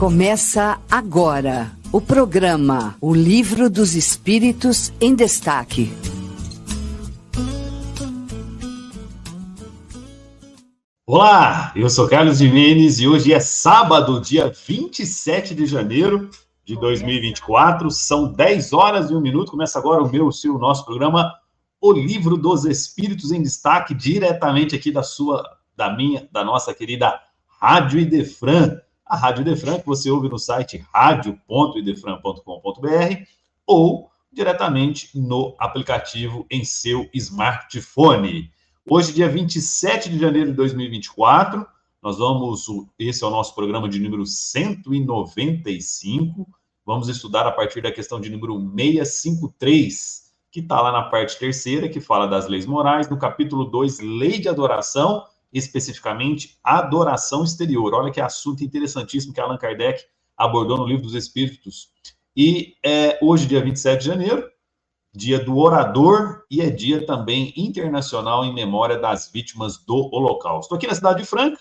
Começa agora o programa O Livro dos Espíritos em Destaque. Olá, eu sou Carlos Jimenez e hoje é sábado, dia 27 de janeiro de 2024. São 10 horas e um minuto. Começa agora o meu, o seu, o nosso programa O Livro dos Espíritos em Destaque, diretamente aqui da sua, da minha, da nossa querida Rádio Idefran a Rádio Idefran, que você ouve no site radio.idefran.com.br ou diretamente no aplicativo em seu smartphone. Hoje, dia 27 de janeiro de 2024, nós vamos, esse é o nosso programa de número 195, vamos estudar a partir da questão de número 653, que está lá na parte terceira, que fala das leis morais, no capítulo 2, lei de adoração, especificamente adoração exterior. Olha que assunto interessantíssimo que Allan Kardec abordou no Livro dos Espíritos. E é, hoje, dia 27 de janeiro, dia do orador e é dia também internacional em memória das vítimas do Holocausto. Estou aqui na cidade de Franca,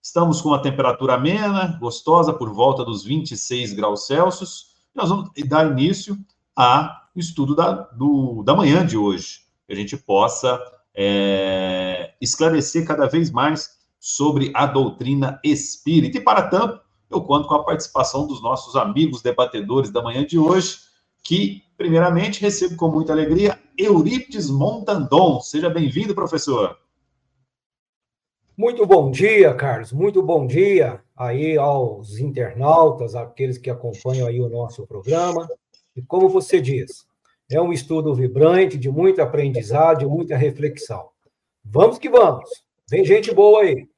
estamos com uma temperatura amena, gostosa, por volta dos 26 graus Celsius. Nós vamos dar início ao estudo da, do, da manhã de hoje, que a gente possa é, esclarecer cada vez mais sobre a doutrina espírita. E para tanto, eu conto com a participação dos nossos amigos debatedores da manhã de hoje, que, primeiramente, recebo com muita alegria Eurípides Montandon. Seja bem-vindo, professor. Muito bom dia, Carlos. Muito bom dia aí aos internautas, aqueles que acompanham aí o nosso programa. E como você diz, é um estudo vibrante, de muito aprendizado, de muita reflexão. Vamos que vamos. Vem gente boa aí.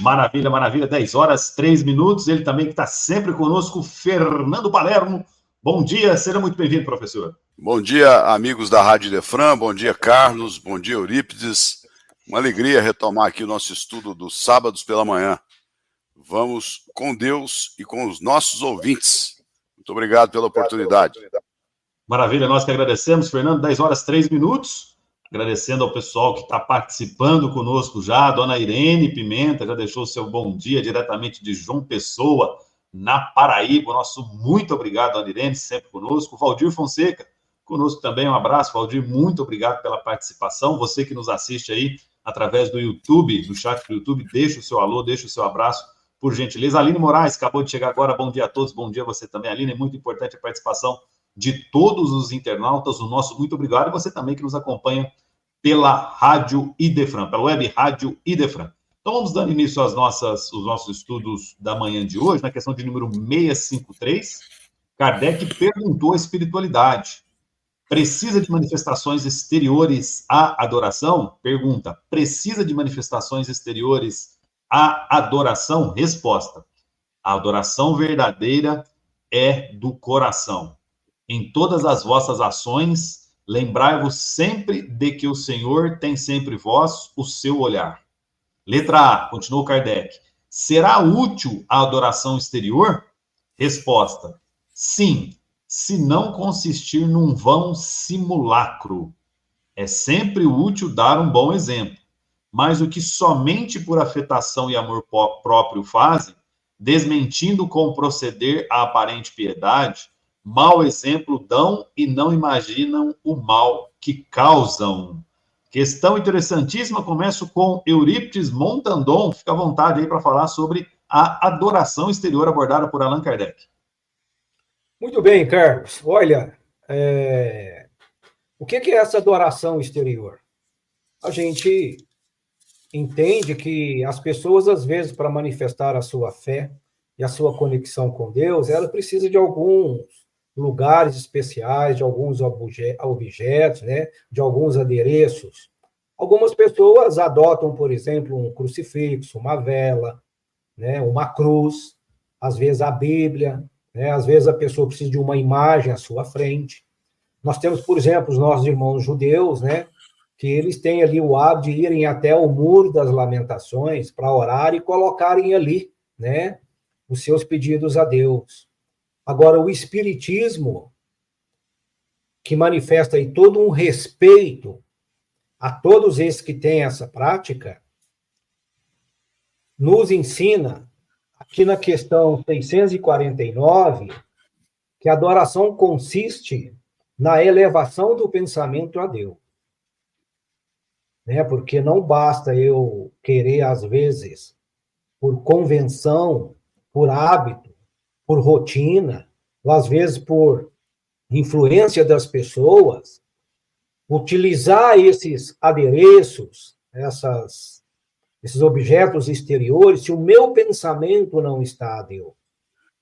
Maravilha, maravilha. 10 horas, 3 minutos. Ele também que está sempre conosco, Fernando Palermo. Bom dia, seja muito bem-vindo, professor. Bom dia, amigos da Rádio Defran. Bom dia, Carlos. Bom dia, Eurípides. Uma alegria retomar aqui o nosso estudo dos sábados pela manhã. Vamos com Deus e com os nossos ouvintes. Muito obrigado pela oportunidade. Maravilha, nós que agradecemos, Fernando, 10 horas 3 minutos. Agradecendo ao pessoal que está participando conosco já, a dona Irene Pimenta já deixou seu bom dia diretamente de João Pessoa, na Paraíba. Nosso muito obrigado, dona Irene, sempre conosco. Valdir Fonseca, conosco também, um abraço. Valdir, muito obrigado pela participação. Você que nos assiste aí através do YouTube, no chat do YouTube, deixa o seu alô, deixa o seu abraço, por gentileza. Aline Moraes, acabou de chegar agora. Bom dia a todos, bom dia a você também, Aline. É muito importante a participação de todos os internautas, o nosso muito obrigado, e você também que nos acompanha pela Rádio Idefran, pela web Rádio Idefran. Então vamos dando início às nossas, os nossos estudos da manhã de hoje, na questão de número 653. Kardec perguntou a espiritualidade. Precisa de manifestações exteriores à adoração? Pergunta. Precisa de manifestações exteriores à adoração? Resposta. A adoração verdadeira é do coração. Em todas as vossas ações, lembrai-vos sempre de que o Senhor tem sempre vós o seu olhar. Letra A, continuou Kardec. Será útil a adoração exterior? Resposta: sim, se não consistir num vão simulacro. É sempre útil dar um bom exemplo, mas o que somente por afetação e amor próprio fazem, desmentindo com proceder a aparente piedade, mau exemplo dão e não imaginam o mal que causam. Questão interessantíssima, começo com Eurípides Montandon, fica à vontade aí para falar sobre a adoração exterior abordada por Allan Kardec. Muito bem, Carlos. Olha, é... o que é essa adoração exterior? A gente entende que as pessoas, às vezes, para manifestar a sua fé e a sua conexão com Deus, ela precisa de alguns lugares especiais, de alguns objetos, né, de alguns adereços. Algumas pessoas adotam, por exemplo, um crucifixo, uma vela, né, uma cruz, às vezes a Bíblia, né, às vezes a pessoa precisa de uma imagem à sua frente. Nós temos, por exemplo, os nossos irmãos judeus, né, que eles têm ali o hábito de irem até o muro das lamentações para orar e colocarem ali, né, os seus pedidos a Deus. Agora, o Espiritismo, que manifesta aí todo um respeito a todos esses que têm essa prática, nos ensina aqui na questão 649, que a adoração consiste na elevação do pensamento a Deus. Né? Porque não basta eu querer, às vezes, por convenção, por hábito, por rotina, ou às vezes por influência das pessoas, utilizar esses adereços, essas, esses objetos exteriores, se o meu pensamento não está a Deus,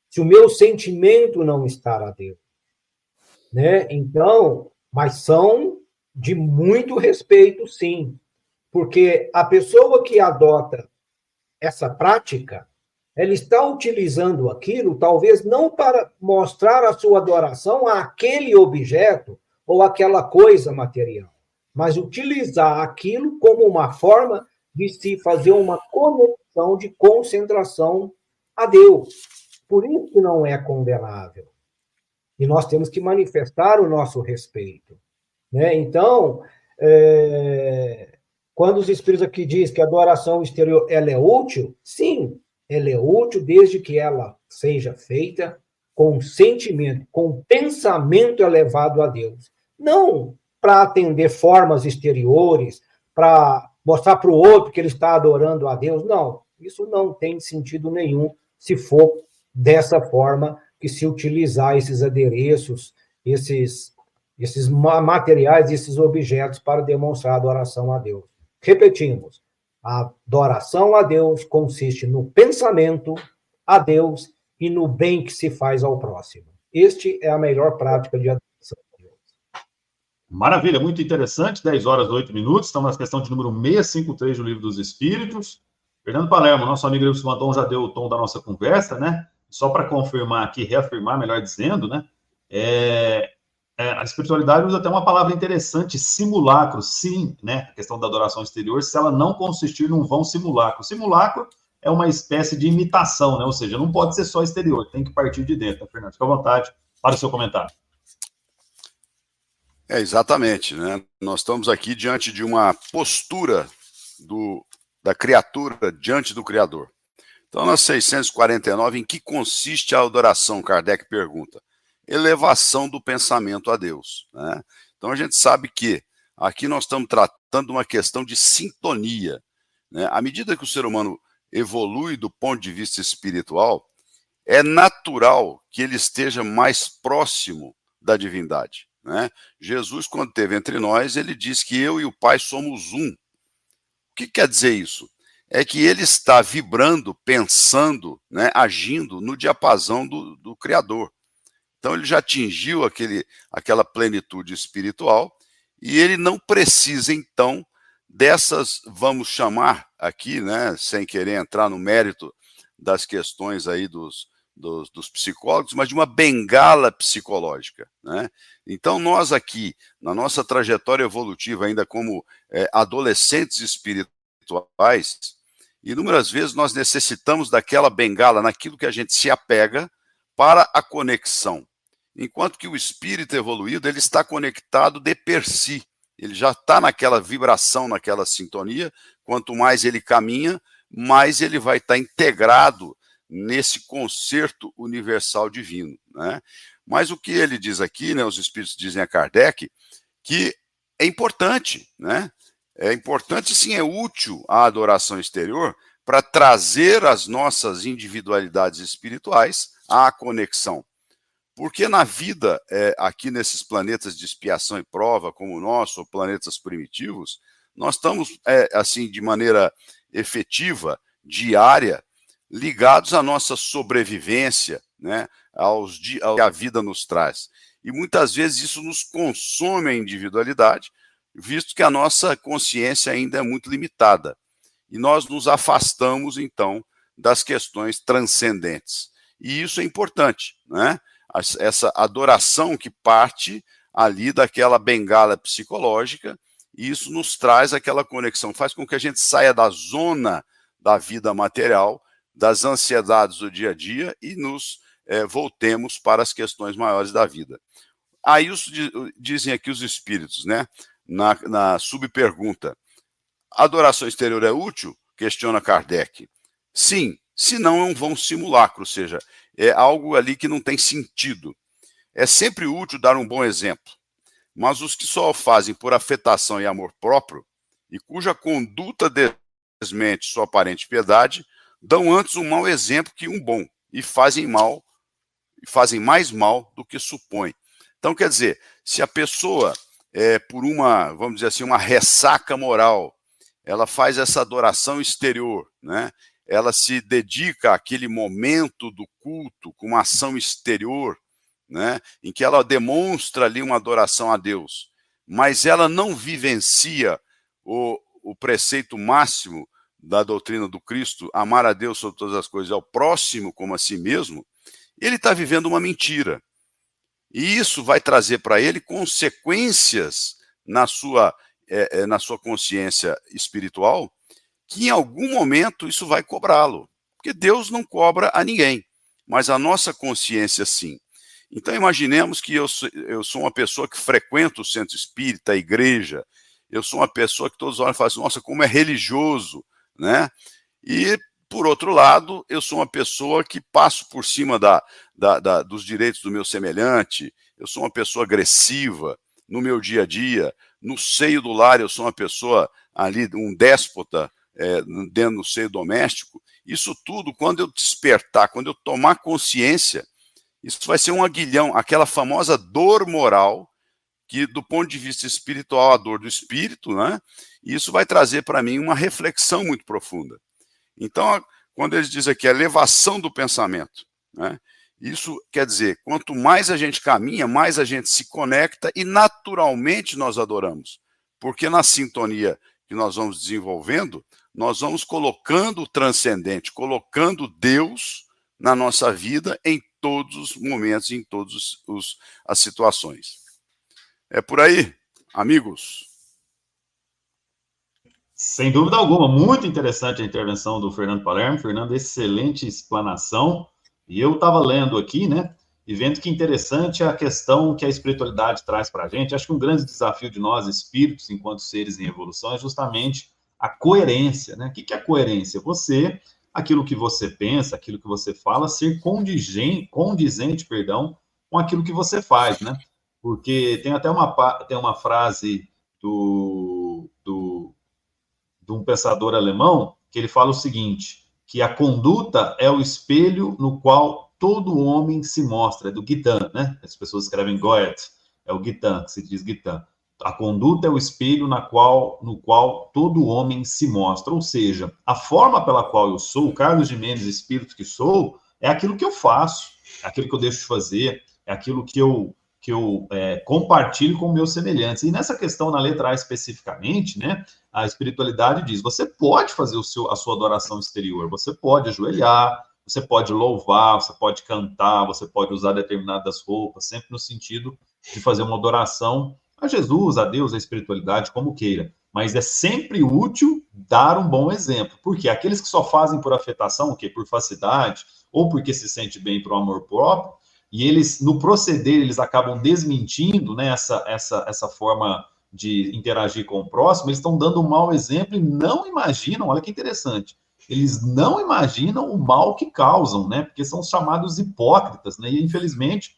se o meu sentimento não está a Deus. Né? Então, mas são de muito respeito, sim, porque a pessoa que adota essa prática, ela está utilizando aquilo, talvez não para mostrar a sua adoração àquele objeto ou aquela coisa material, mas utilizar aquilo como uma forma de se fazer uma conexão de concentração a Deus. Por isso que não é condenável. E nós temos que manifestar o nosso respeito. Né? Então, é... quando os Espíritos aqui dizem que a adoração exterior ela é útil, sim, ela é útil desde que ela seja feita com sentimento, com pensamento elevado a Deus. Não para atender formas exteriores, para mostrar para o outro que ele está adorando a Deus. Não, isso não tem sentido nenhum se for dessa forma que se utilizar esses adereços, esses, esses materiais, esses objetos para demonstrar adoração a Deus. Repetimos, a adoração a Deus consiste no pensamento a Deus e no bem que se faz ao próximo. Este é a melhor prática de adoração a Deus. Maravilha, muito interessante. 10 horas e 8 minutos. Estamos na questão de número 653 do Livro dos Espíritos. Fernando Palermo, nosso amigo Wilson Mandon já deu o tom da nossa conversa, né? Só para confirmar aqui, reafirmar, melhor dizendo, né? É, é, a espiritualidade usa até uma palavra interessante, simulacro, sim, né? A questão da adoração exterior, se ela não consistir num vão simulacro. Simulacro é uma espécie de imitação, né? Ou seja, não pode ser só exterior, tem que partir de dentro, tá, Fernando? Fique à vontade para o seu comentário. É, exatamente, né? Nós estamos aqui diante de uma postura do, da criatura diante do Criador. Então, na 649, em que consiste a adoração? Kardec pergunta elevação do pensamento a Deus. Né? Então a gente sabe que aqui nós estamos tratando uma questão de sintonia. Né? À medida que o ser humano evolui do ponto de vista espiritual, é natural que ele esteja mais próximo da divindade. Né? Jesus, quando esteve entre nós, ele disse que eu e o Pai somos um. O que quer dizer isso? É que ele está vibrando, pensando, né, agindo no diapasão do, do Criador. Então ele já atingiu aquele, aquela plenitude espiritual e ele não precisa então dessas, vamos chamar aqui, né, sem querer entrar no mérito das questões aí dos, dos, dos, psicólogos, mas de uma bengala psicológica. Né? Então, nós aqui, na nossa trajetória evolutiva, ainda como é, adolescentes espirituais, inúmeras vezes nós necessitamos daquela bengala, naquilo que a gente se apega, para a conexão. Enquanto que o espírito evoluído, ele está conectado de per si. Ele já está naquela vibração, naquela sintonia. Quanto mais ele caminha, mais ele vai estar integrado nesse concerto universal divino. Né? Mas o que ele diz aqui, né, os espíritos dizem a Kardec, que é importante, né? É importante, sim, é útil a adoração exterior para trazer as nossas individualidades espirituais à conexão. Porque na vida, é, aqui nesses planetas de expiação e prova, como o nosso, ou planetas primitivos, nós estamos, é, assim, de maneira efetiva, diária, ligados à nossa sobrevivência, né, aos, ao que a vida nos traz. E muitas vezes isso nos consome a individualidade, visto que a nossa consciência ainda é muito limitada. E nós nos afastamos, então, das questões transcendentes. E isso é importante, né? Essa adoração que parte ali daquela bengala psicológica, e isso nos traz aquela conexão, faz com que a gente saia da zona da vida material, das ansiedades do dia a dia e nos é, voltemos para as questões maiores da vida. Aí os, dizem aqui os espíritos, né? Na, na subpergunta: adoração exterior é útil? Questiona Kardec. Sim, senão é um vão simulacro, ou seja, é algo ali que não tem sentido. É sempre útil dar um bom exemplo, mas os que só o fazem por afetação e amor próprio, e cuja conduta desmente sua aparente piedade, dão antes um mau exemplo que um bom, e fazem mal, fazem mais mal do que supõem. Então, quer dizer, se a pessoa, é, por uma, vamos dizer assim, uma ressaca moral, ela faz essa adoração exterior, né? Ela se dedica àquele momento do culto com uma ação exterior, né, em que ela demonstra ali uma adoração a Deus, mas ela não vivencia o, o preceito máximo da doutrina do Cristo, amar a Deus sobre todas as coisas, ao próximo como a si mesmo, ele está vivendo uma mentira. E isso vai trazer para ele consequências na sua, é, na sua consciência espiritual que em algum momento isso vai cobrá-lo. Porque Deus não cobra a ninguém, mas a nossa consciência sim. Então imaginemos que eu sou, eu sou uma pessoa que frequenta o centro espírita, a igreja, eu sou uma pessoa que todos olham e falam assim, nossa, como é religioso, né? E, por outro lado, eu sou uma pessoa que passo por cima da, da, da, dos direitos do meu semelhante, eu sou uma pessoa agressiva no meu dia a dia, no seio do lar eu sou uma pessoa ali, um déspota, é, dentro do seio doméstico, isso tudo, quando eu despertar, quando eu tomar consciência, isso vai ser um aguilhão, aquela famosa dor moral, que do ponto de vista espiritual, a dor do espírito, né? E isso vai trazer para mim uma reflexão muito profunda. Então, quando eles dizem aqui a elevação do pensamento, né? Isso quer dizer, quanto mais a gente caminha, mais a gente se conecta e naturalmente nós adoramos. Porque na sintonia que nós vamos desenvolvendo, nós vamos colocando o transcendente, colocando Deus na nossa vida em todos os momentos, em todas as situações. É por aí, amigos. Sem dúvida alguma, muito interessante a intervenção do Fernando Palermo. Fernando, excelente explanação. E eu estava lendo aqui, né, e vendo que interessante a questão que a espiritualidade traz para a gente. Acho que um grande desafio de nós, espíritos, enquanto seres em evolução, é justamente a coerência, né? O que é a coerência? Você, aquilo que você pensa, aquilo que você fala, ser condizente, condizente perdão, com aquilo que você faz, né? Porque tem até uma, tem uma frase do, do, de um pensador alemão que ele fala o seguinte, que a conduta é o espelho no qual todo homem se mostra, é do Gitan, né? As pessoas escrevem Goethe, é o Gitan, que se diz Gitan a conduta é o espelho na qual, no qual todo homem se mostra. Ou seja, a forma pela qual eu sou, Carlos Mendes, espírito que sou, é aquilo que eu faço, é aquilo que eu deixo de fazer, é aquilo que eu, que eu é, compartilho com meus semelhantes. E nessa questão, na letra A especificamente, né, a espiritualidade diz: você pode fazer o seu, a sua adoração exterior, você pode ajoelhar, você pode louvar, você pode cantar, você pode usar determinadas roupas, sempre no sentido de fazer uma adoração a Jesus, a Deus, a espiritualidade, como queira. Mas é sempre útil dar um bom exemplo. Porque aqueles que só fazem por afetação, o quê? Por facilidade, ou porque se sente bem por amor próprio, e eles, no proceder, eles acabam desmentindo né, essa, essa, essa forma de interagir com o próximo, eles estão dando um mau exemplo e não imaginam, olha que interessante, eles não imaginam o mal que causam, né? Porque são chamados hipócritas, né? E infelizmente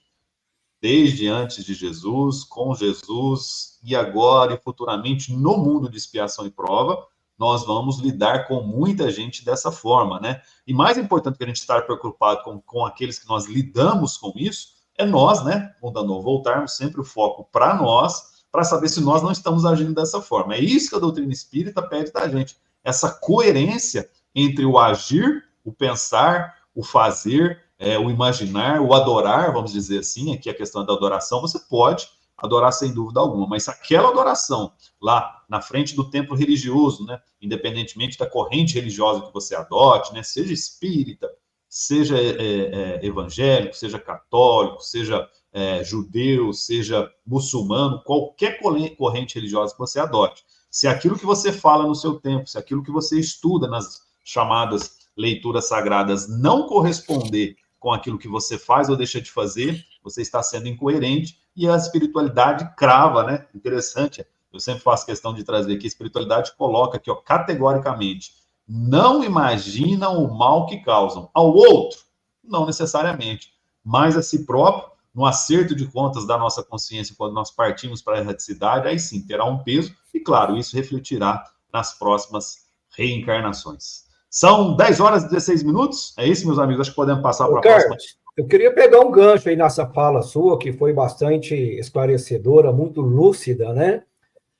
desde antes de Jesus, com Jesus e agora e futuramente no mundo de expiação e prova, nós vamos lidar com muita gente dessa forma, né? E mais importante que a gente estar preocupado com, com aqueles que nós lidamos com isso, é nós, né, Mudando, voltarmos sempre o foco para nós, para saber se nós não estamos agindo dessa forma. É isso que a doutrina espírita pede da gente, essa coerência entre o agir, o pensar, o fazer é, o imaginar, o adorar, vamos dizer assim, aqui a questão da adoração, você pode adorar sem dúvida alguma, mas aquela adoração lá na frente do templo religioso, né, independentemente da corrente religiosa que você adote, né, seja espírita, seja é, é, evangélico, seja católico, seja é, judeu, seja muçulmano, qualquer corrente religiosa que você adote, se aquilo que você fala no seu tempo, se aquilo que você estuda nas chamadas leituras sagradas não corresponder com aquilo que você faz ou deixa de fazer, você está sendo incoerente e a espiritualidade crava, né? Interessante. Eu sempre faço questão de trazer que a espiritualidade coloca aqui, ó, categoricamente, não imaginam o mal que causam. Ao outro, não necessariamente, mas a si próprio, no acerto de contas da nossa consciência, quando nós partimos para a erraticidade, aí sim terá um peso, e claro, isso refletirá nas próximas reencarnações. São 10 horas e 16 minutos. É isso, meus amigos. Acho que podemos passar para a próxima. Eu queria pegar um gancho aí nessa fala sua, que foi bastante esclarecedora, muito lúcida, né?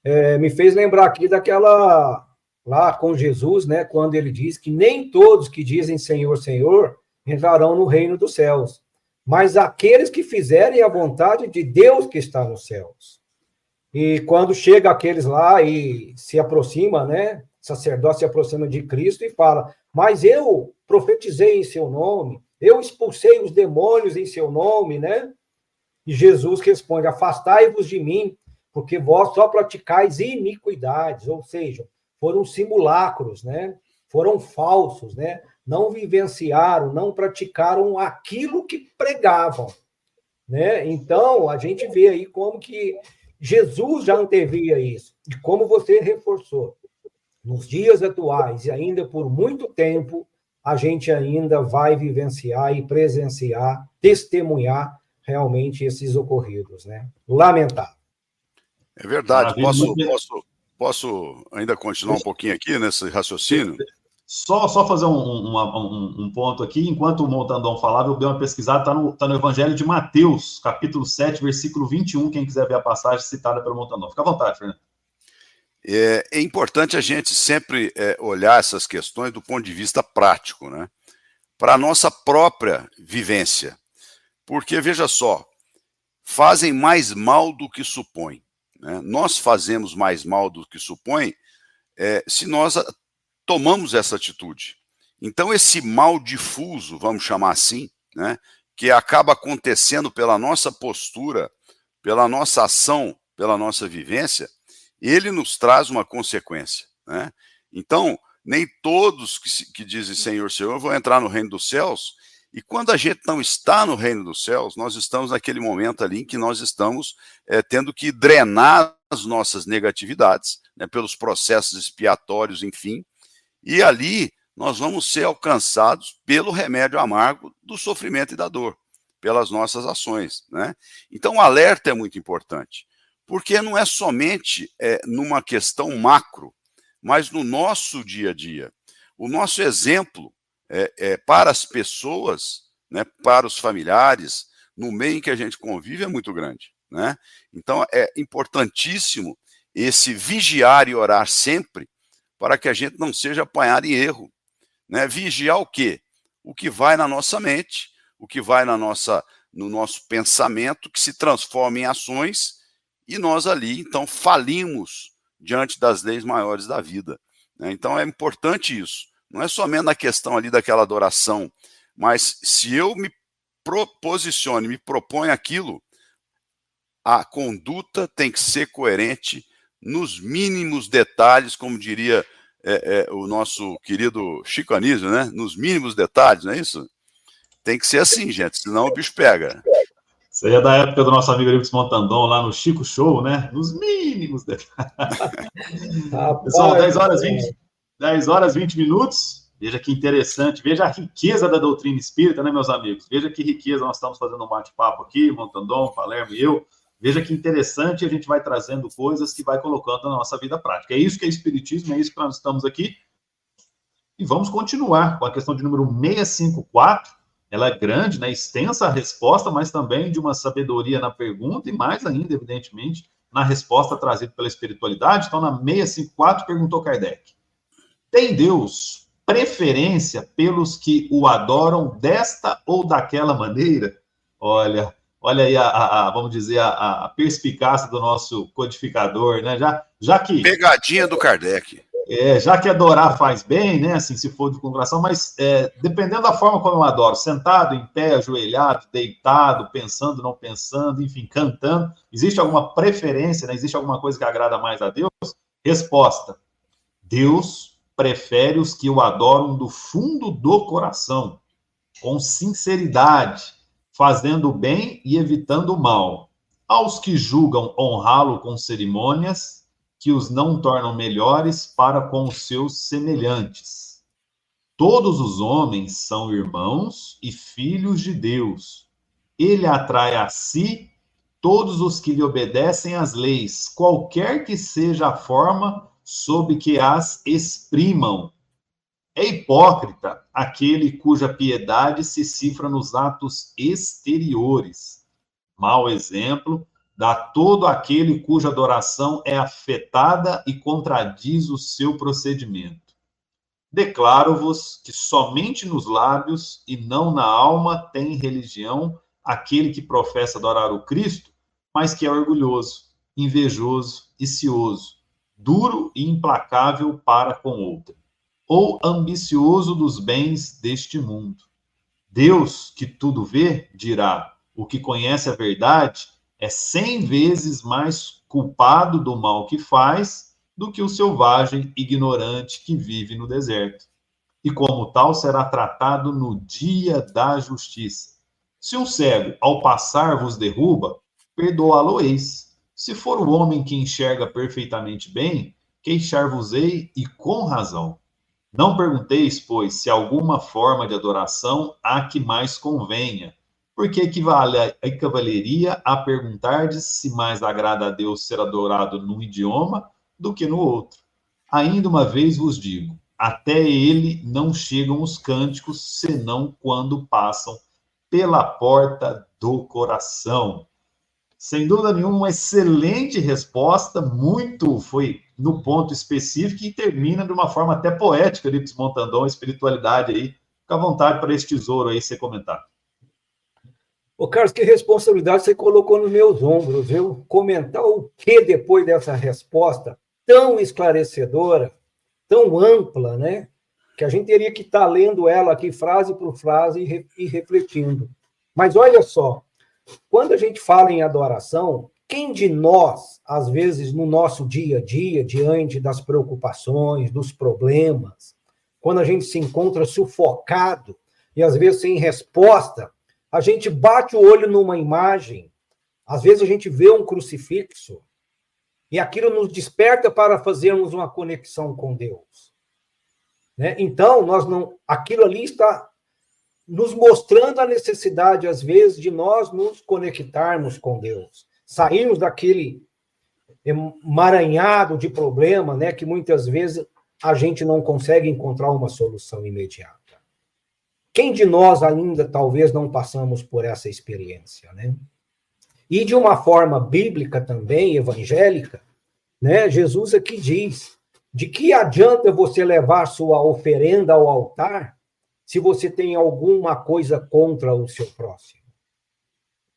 É, me fez lembrar aqui daquela lá com Jesus, né? Quando ele diz que nem todos que dizem Senhor, Senhor entrarão no reino dos céus, mas aqueles que fizerem a vontade de Deus que está nos céus. E quando chega aqueles lá e se aproxima, né? Sacerdote se aproxima de Cristo e fala: Mas eu profetizei em seu nome, eu expulsei os demônios em seu nome, né? E Jesus responde: Afastai-vos de mim, porque vós só praticais iniquidades, ou seja, foram simulacros, né? Foram falsos, né? Não vivenciaram, não praticaram aquilo que pregavam, né? Então, a gente vê aí como que Jesus já antevia isso, e como você reforçou. Nos dias atuais e ainda por muito tempo, a gente ainda vai vivenciar e presenciar, testemunhar realmente esses ocorridos, né? Lamentável. É verdade. Posso, posso, posso ainda continuar um pouquinho aqui nesse raciocínio? Só, só fazer um, um, um, um, ponto aqui, enquanto o Montandão falava, eu dei uma pesquisada, está no, tá no Evangelho de Mateus, capítulo 7, versículo 21, quem quiser ver a passagem citada pelo Montandão. Fica à vontade, Fernando. É, é importante a gente sempre é, olhar essas questões do ponto de vista prático, né? Para a nossa própria vivência. Porque, veja só, fazem mais mal do que supõem. Né? Nós fazemos mais mal do que supõem é, se nós tomamos essa atitude. Então, esse mal difuso, vamos chamar assim, né, que acaba acontecendo pela nossa postura, pela nossa ação, pela nossa vivência, ele nos traz uma consequência. Né? Então, nem todos que, que dizem Senhor, Senhor vão entrar no reino dos céus, e quando a gente não está no reino dos céus, nós estamos naquele momento ali em que nós estamos é, tendo que drenar as nossas negatividades, né, pelos processos expiatórios, enfim, e ali nós vamos ser alcançados pelo remédio amargo do sofrimento e da dor, pelas nossas ações. Né? Então, o alerta é muito importante, porque não é somente é, numa questão macro, mas no nosso dia a dia. O nosso exemplo é, é, para as pessoas, né, para os familiares, no meio em que a gente convive, é muito grande. Né? Então, é importantíssimo esse vigiar e orar sempre para que a gente não seja apanhado em erro. Né? Vigiar o quê? O que vai na nossa mente, o que vai na nossa, no nosso pensamento, que se transforma em ações, e nós ali, então, falimos diante das leis maiores da vida. Né? Então é importante isso. Não é somente na questão ali daquela adoração, mas se eu me proposicione, me proponho aquilo, a conduta tem que ser coerente nos mínimos detalhes, como diria é, é, o nosso querido Chico Anísio, né? Nos mínimos detalhes, não é isso? Tem que ser assim, gente, senão o bicho pega. Isso aí é da época do nosso amigo Livres Montandon, lá no Chico Show, né? Nos mínimos. Pessoal, 10 horas 20, 10 horas 20 minutos. Veja que interessante, veja a riqueza da doutrina espírita, né, meus amigos? Veja que riqueza nós estamos fazendo um bate-papo aqui, Montandon, Palermo e eu. Veja que interessante, a gente vai trazendo coisas que vai colocando na nossa vida prática. É isso que é Espiritismo, é isso que nós estamos aqui. E vamos continuar com a questão de número 654. Ela é grande, né, extensa a resposta, mas também de uma sabedoria na pergunta e mais ainda, evidentemente, na resposta trazida pela espiritualidade. Então, na 654, perguntou Kardec: Tem Deus preferência pelos que o adoram desta ou daquela maneira? Olha, Olha aí a, a, a vamos dizer, a, a, perspicácia do nosso codificador, né? Já, já que. Pegadinha do Kardec. É, já que adorar faz bem, né? Assim, se for de coração, mas é, dependendo da forma como eu adoro, sentado, em pé, ajoelhado, deitado, pensando, não pensando, enfim, cantando, existe alguma preferência, né? Existe alguma coisa que agrada mais a Deus? Resposta: Deus prefere os que o adoram do fundo do coração, com sinceridade fazendo o bem e evitando o mal. Aos que julgam honrá-lo com cerimônias, que os não tornam melhores para com os seus semelhantes. Todos os homens são irmãos e filhos de Deus. Ele atrai a si todos os que lhe obedecem às leis, qualquer que seja a forma sob que as exprimam. É hipócrita aquele cuja piedade se cifra nos atos exteriores. Mau exemplo dá todo aquele cuja adoração é afetada e contradiz o seu procedimento. Declaro-vos que somente nos lábios e não na alma tem religião aquele que professa adorar o Cristo, mas que é orgulhoso, invejoso e cioso, duro e implacável para com outra, ou ambicioso dos bens deste mundo. Deus, que tudo vê, dirá: o que conhece a verdade é cem vezes mais culpado do mal que faz do que o selvagem ignorante que vive no deserto. E como tal será tratado no dia da justiça. Se um cego, ao passar, vos derruba, perdoá-lo-eis. Se for o homem que enxerga perfeitamente bem, queixar-vos-ei e com razão. Não pergunteis, pois, se alguma forma de adoração há que mais convenha, porque equivale, equivaleria a perguntar se mais agrada a Deus ser adorado num idioma do que no outro. Ainda uma vez vos digo: até ele não chegam os cânticos, senão quando passam pela porta do coração. Sem dúvida nenhuma, uma excelente resposta, muito foi no ponto específico e termina de uma forma até poética, Lips Montandon, espiritualidade aí. Fica à vontade para esse tesouro aí ser comentado. Ô, Carlos, que responsabilidade você colocou nos meus ombros, viu? Comentar o que depois dessa resposta tão esclarecedora, tão ampla, né? Que a gente teria que estar tá lendo ela aqui frase por frase e, e refletindo. Mas olha só, quando a gente fala em adoração, quem de nós, às vezes, no nosso dia a dia, diante das preocupações, dos problemas, quando a gente se encontra sufocado e às vezes sem resposta, a gente bate o olho numa imagem, às vezes a gente vê um crucifixo, e aquilo nos desperta para fazermos uma conexão com Deus. Né? Então, nós não, aquilo ali está nos mostrando a necessidade, às vezes, de nós nos conectarmos com Deus, sairmos daquele emaranhado de problema, né, que muitas vezes a gente não consegue encontrar uma solução imediata. Quem de nós ainda talvez não passamos por essa experiência, né? E de uma forma bíblica também, evangélica, né? Jesus aqui diz: de que adianta você levar sua oferenda ao altar se você tem alguma coisa contra o seu próximo.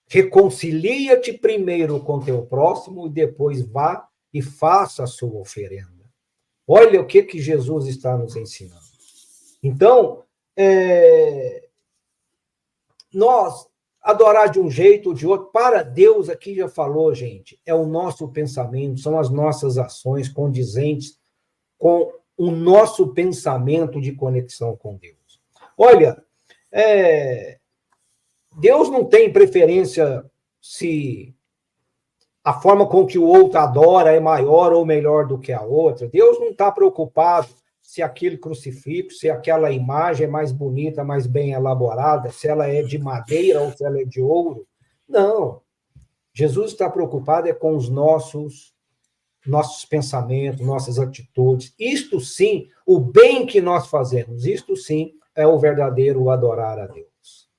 Reconcilia-te primeiro com teu próximo e depois vá e faça a sua oferenda. Olha o que, que Jesus está nos ensinando. Então, é, nós adorar de um jeito ou de outro, para Deus, aqui já falou, gente, é o nosso pensamento, são as nossas ações condizentes com o nosso pensamento de conexão com Deus. Olha, é, Deus não tem preferência se a forma com que o outro adora é maior ou melhor do que a outra. Deus não está preocupado se aquele crucifixo, se aquela imagem é mais bonita, mais bem elaborada, se ela é de madeira ou se ela é de ouro. Não. Jesus está preocupado é com os nossos nossos pensamentos, nossas atitudes. Isto sim, o bem que nós fazemos, isto sim é o verdadeiro adorar a Deus.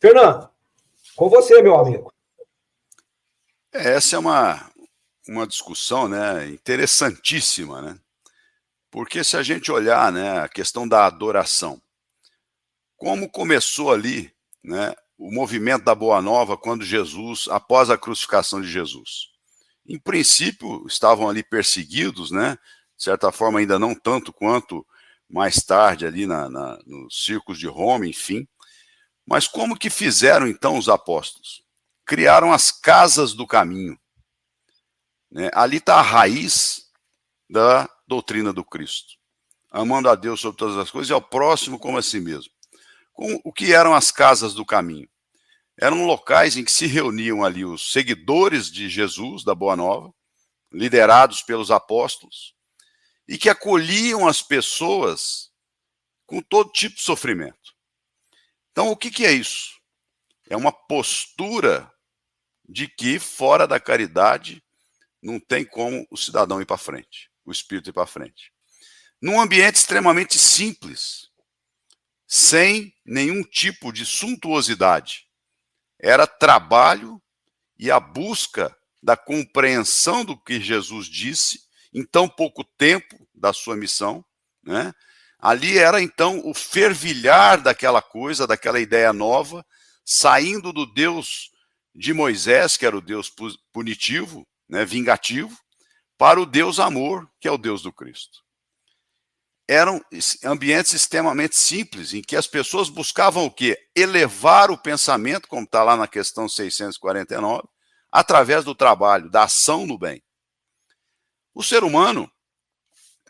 Fernando, com você, meu amigo. É, essa é uma, uma discussão né, interessantíssima, né? Porque se a gente olhar né, a questão da adoração, como começou ali né, o movimento da Boa Nova quando Jesus, após a crucificação de Jesus? Em princípio, estavam ali perseguidos, né? De certa forma, ainda não tanto quanto mais tarde ali na, na, nos circos de Roma, enfim. Mas como que fizeram então os apóstolos? Criaram as casas do caminho. Né? Ali está a raiz da doutrina do Cristo. Amando a Deus sobre todas as coisas e ao próximo como a si mesmo. Com, o que eram as casas do caminho? Eram locais em que se reuniam ali os seguidores de Jesus, da Boa Nova, liderados pelos apóstolos, e que acolhiam as pessoas com todo tipo de sofrimento. Então, o que, que é isso? É uma postura de que fora da caridade não tem como o cidadão ir para frente, o espírito ir para frente. Num ambiente extremamente simples, sem nenhum tipo de suntuosidade. Era trabalho e a busca da compreensão do que Jesus disse em tão pouco tempo da sua missão, né? Ali era então o fervilhar daquela coisa, daquela ideia nova, saindo do Deus de Moisés, que era o Deus punitivo, né, vingativo, para o Deus amor, que é o Deus do Cristo. Eram ambientes extremamente simples, em que as pessoas buscavam o quê? Elevar o pensamento, como está lá na questão 649, através do trabalho, da ação no bem. O ser humano,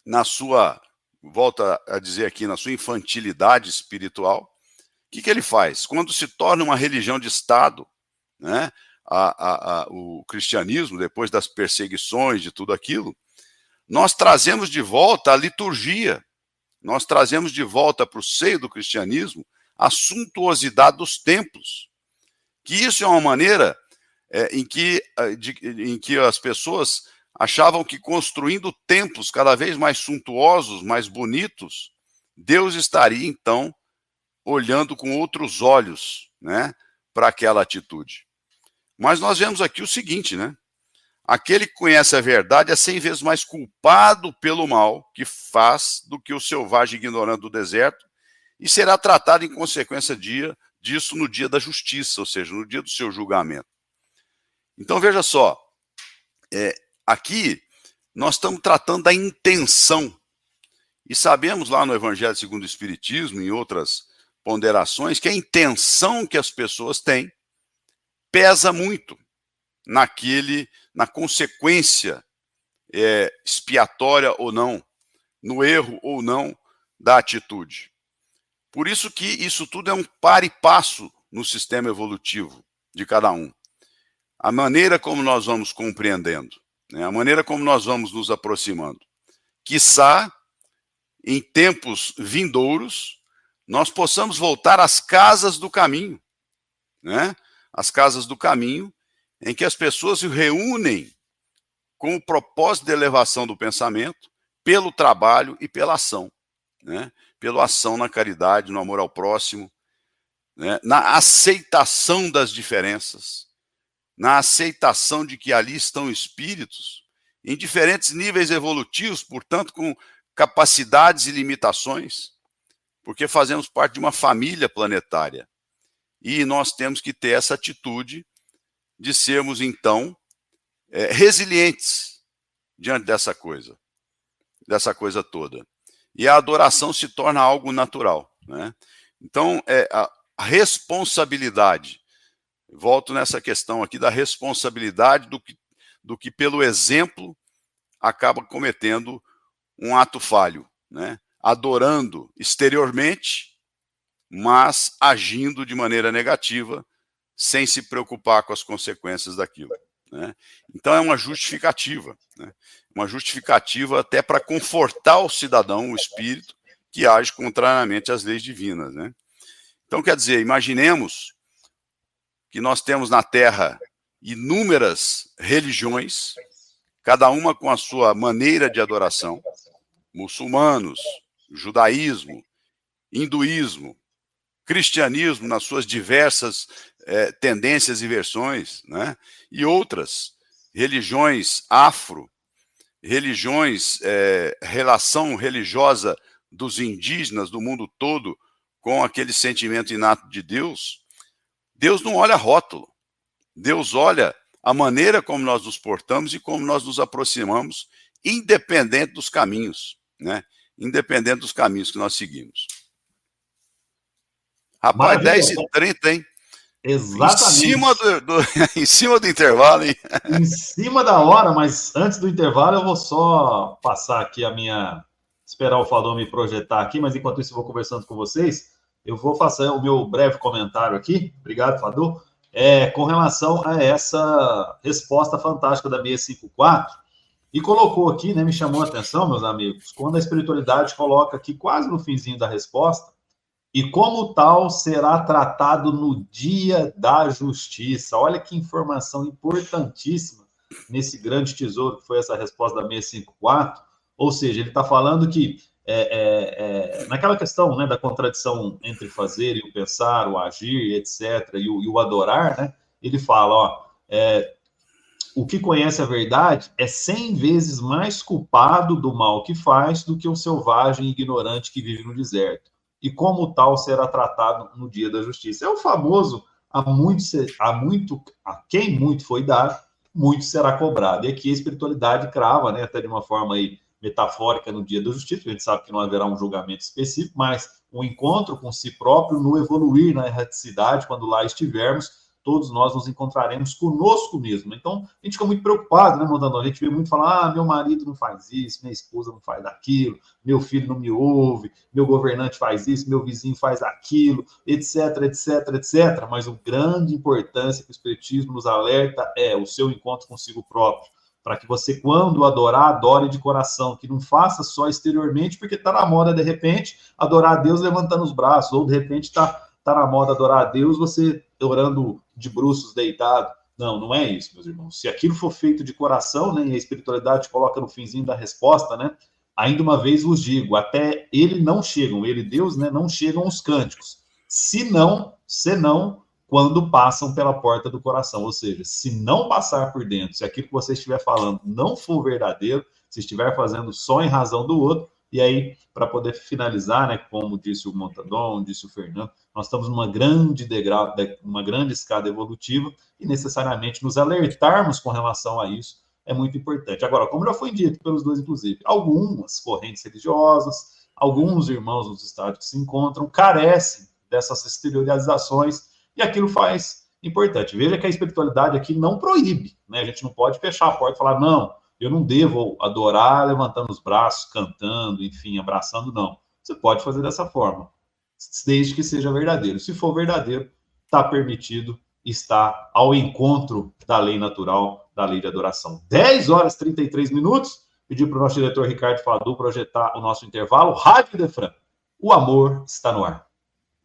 na sua, volta a dizer aqui, na sua infantilidade espiritual, o que, que ele faz? Quando se torna uma religião de Estado, né, a, a, a, o cristianismo, depois das perseguições, de tudo aquilo, nós trazemos de volta a liturgia, nós trazemos de volta para o seio do cristianismo a suntuosidade dos templos. Que isso é uma maneira é, em, que, é, de, em que as pessoas achavam que construindo templos cada vez mais suntuosos, mais bonitos, Deus estaria então olhando com outros olhos né, para aquela atitude. Mas nós vemos aqui o seguinte, né? Aquele que conhece a verdade é cem vezes mais culpado pelo mal que faz do que o selvagem ignorante do deserto e será tratado em consequência dia, disso no dia da justiça, ou seja, no dia do seu julgamento. Então veja só, é, aqui nós estamos tratando da intenção. E sabemos lá no Evangelho segundo o Espiritismo, em outras ponderações, que a intenção que as pessoas têm pesa muito naquele, na consequência é, expiatória ou não, no erro ou não da atitude. Por isso que isso tudo é um par e passo no sistema evolutivo de cada um. A maneira como nós vamos compreendendo, né, a maneira como nós vamos nos aproximando. Quiçá, em tempos vindouros, nós possamos voltar às casas do caminho, né? As casas do caminho, em que as pessoas se reúnem com o propósito de elevação do pensamento, pelo trabalho e pela ação, né? pela ação na caridade, no amor ao próximo, né? na aceitação das diferenças, na aceitação de que ali estão espíritos em diferentes níveis evolutivos, portanto, com capacidades e limitações, porque fazemos parte de uma família planetária. E nós temos que ter essa atitude de sermos, então, é, resilientes diante dessa coisa, dessa coisa toda. E a adoração se torna algo natural. Né? Então, é, a, responsabilidade, volto nessa questão aqui da responsabilidade do que, do que pelo exemplo, acaba cometendo um ato falho, né? adorando exteriormente, mas agindo de maneira negativa sem se preocupar com as consequências daquilo. Né? Então é uma justificativa, né? uma justificativa até para confortar o cidadão, o espírito, que age contrariamente às leis divinas. Né? Então, quer dizer, imaginemos que nós temos na Terra inúmeras religiões, cada uma com a sua maneira de adoração, muçulmanos, judaísmo, hinduísmo, cristianismo nas suas diversas é, tendências e versões, né? e outras religiões afro, religiões, é, relação religiosa dos indígenas do mundo todo com aquele sentimento inato de Deus, Deus não olha rótulo. Deus olha a maneira como nós nos portamos e como nós nos aproximamos, independente dos caminhos, né? Independente dos caminhos que nós seguimos. Rapaz, Maravilha. 10 e 30, hein? Exatamente. Em cima do, do, em cima do intervalo, hein? Em cima da hora, mas antes do intervalo eu vou só passar aqui a minha. Esperar o Fador me projetar aqui, mas enquanto isso eu vou conversando com vocês. Eu vou fazer o meu breve comentário aqui. Obrigado, Fador. É, com relação a essa resposta fantástica da 654, E colocou aqui, né, me chamou a atenção, meus amigos, quando a espiritualidade coloca aqui quase no finzinho da resposta, e como tal será tratado no dia da justiça. Olha que informação importantíssima nesse grande tesouro que foi essa resposta da 654. Ou seja, ele está falando que é, é, é, naquela questão né, da contradição entre fazer e o pensar, o agir, etc., e o, e o adorar, né, ele fala: ó, é, o que conhece a verdade é cem vezes mais culpado do mal que faz do que o selvagem ignorante que vive no deserto. E como tal será tratado no dia da justiça. É o famoso há muito, há muito, a quem muito foi dado, muito será cobrado. E aqui a espiritualidade crava, né, até de uma forma aí metafórica no dia da justiça, a gente sabe que não haverá um julgamento específico, mas um encontro com si próprio no evoluir na erraticidade, quando lá estivermos, todos nós nos encontraremos conosco mesmo. Então, a gente fica muito preocupado, né, Mondano? A gente vê muito falar, ah, meu marido não faz isso, minha esposa não faz aquilo, meu filho não me ouve, meu governante faz isso, meu vizinho faz aquilo, etc, etc, etc. Mas o grande importância que o Espiritismo nos alerta é o seu encontro consigo próprio para que você, quando adorar, adore de coração, que não faça só exteriormente, porque está na moda, de repente, adorar a Deus levantando os braços, ou de repente está tá na moda adorar a Deus você orando de bruços deitado. Não, não é isso, meus irmãos. Se aquilo for feito de coração, né, e a espiritualidade coloca no finzinho da resposta, né, ainda uma vez vos digo, até ele não chegam, ele, Deus, né, não chegam os cânticos. Se não, se não, quando passam pela porta do coração. Ou seja, se não passar por dentro, se aquilo que você estiver falando não for verdadeiro, se estiver fazendo só em razão do outro, e aí, para poder finalizar, né, como disse o Montadon, disse o Fernando, nós estamos numa grande degrau, uma grande escada evolutiva e necessariamente nos alertarmos com relação a isso é muito importante. Agora, como já foi dito pelos dois, inclusive, algumas correntes religiosas, alguns irmãos nos estados que se encontram carecem dessas exteriorizações e aquilo faz importante. Veja que a espiritualidade aqui não proíbe, né? A gente não pode fechar a porta e falar, não, eu não devo adorar levantando os braços, cantando, enfim, abraçando, não. Você pode fazer dessa forma, desde que seja verdadeiro. Se for verdadeiro, está permitido, está ao encontro da lei natural, da lei de adoração. 10 horas e 33 minutos. Pedi para o nosso diretor Ricardo Fadu projetar o nosso intervalo. Rádio Defran, o amor está no ar.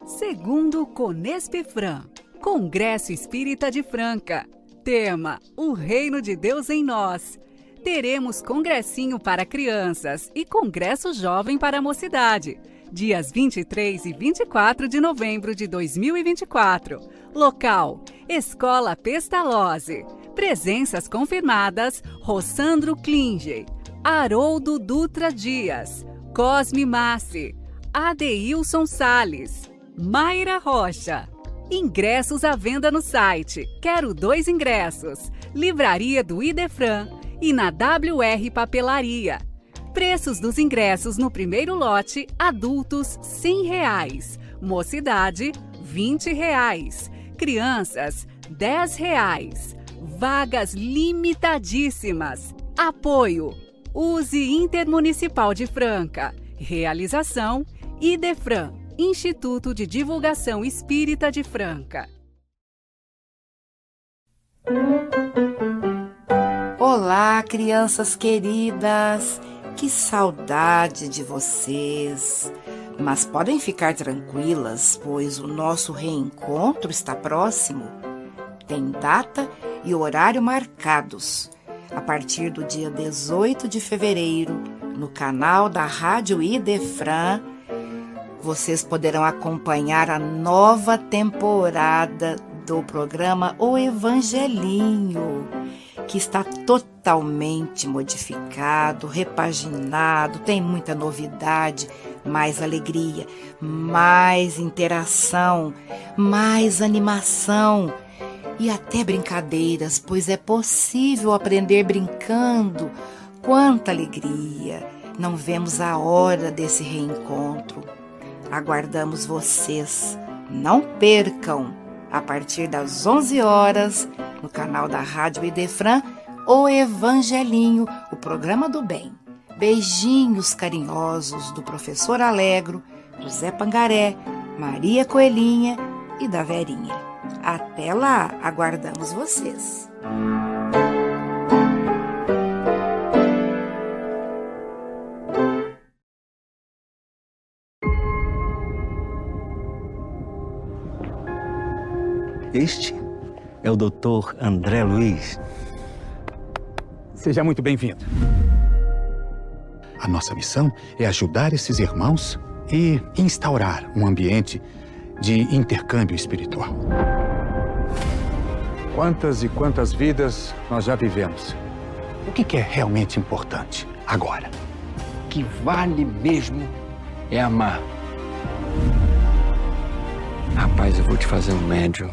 Segundo Conespefran, Congresso Espírita de Franca. Tema: O Reino de Deus em Nós. Teremos congressinho para crianças e congresso jovem para a mocidade. Dias 23 e 24 de novembro de 2024. Local: Escola Pestalozzi. Presenças confirmadas: Rossandro Klinge, Haroldo Dutra Dias, Cosme Massi, Adeilson Sales, Mayra Rocha. Ingressos à venda no site Quero Dois Ingressos, Livraria do Idefran e na WR Papelaria. Preços dos ingressos no primeiro lote, adultos 100 reais, mocidade 20 reais, crianças 10 reais. vagas limitadíssimas. Apoio Use Intermunicipal de Franca. Realização Idefran. Instituto de Divulgação Espírita de Franca. Olá, crianças queridas! Que saudade de vocês! Mas podem ficar tranquilas, pois o nosso reencontro está próximo. Tem data e horário marcados. A partir do dia 18 de fevereiro, no canal da Rádio Idefran, vocês poderão acompanhar a nova temporada do programa O Evangelinho, que está totalmente modificado, repaginado, tem muita novidade, mais alegria, mais interação, mais animação e até brincadeiras, pois é possível aprender brincando. Quanta alegria! Não vemos a hora desse reencontro. Aguardamos vocês. Não percam, a partir das 11 horas, no canal da Rádio Idefran, o Evangelinho, o programa do bem. Beijinhos carinhosos do professor Alegro, do Zé Pangaré, Maria Coelhinha e da Verinha. Até lá, aguardamos vocês. Este é o Dr. André Luiz. Seja muito bem-vindo. A nossa missão é ajudar esses irmãos e instaurar um ambiente de intercâmbio espiritual. Quantas e quantas vidas nós já vivemos? O que é realmente importante agora? O que vale mesmo é amar. Rapaz, eu vou te fazer um médium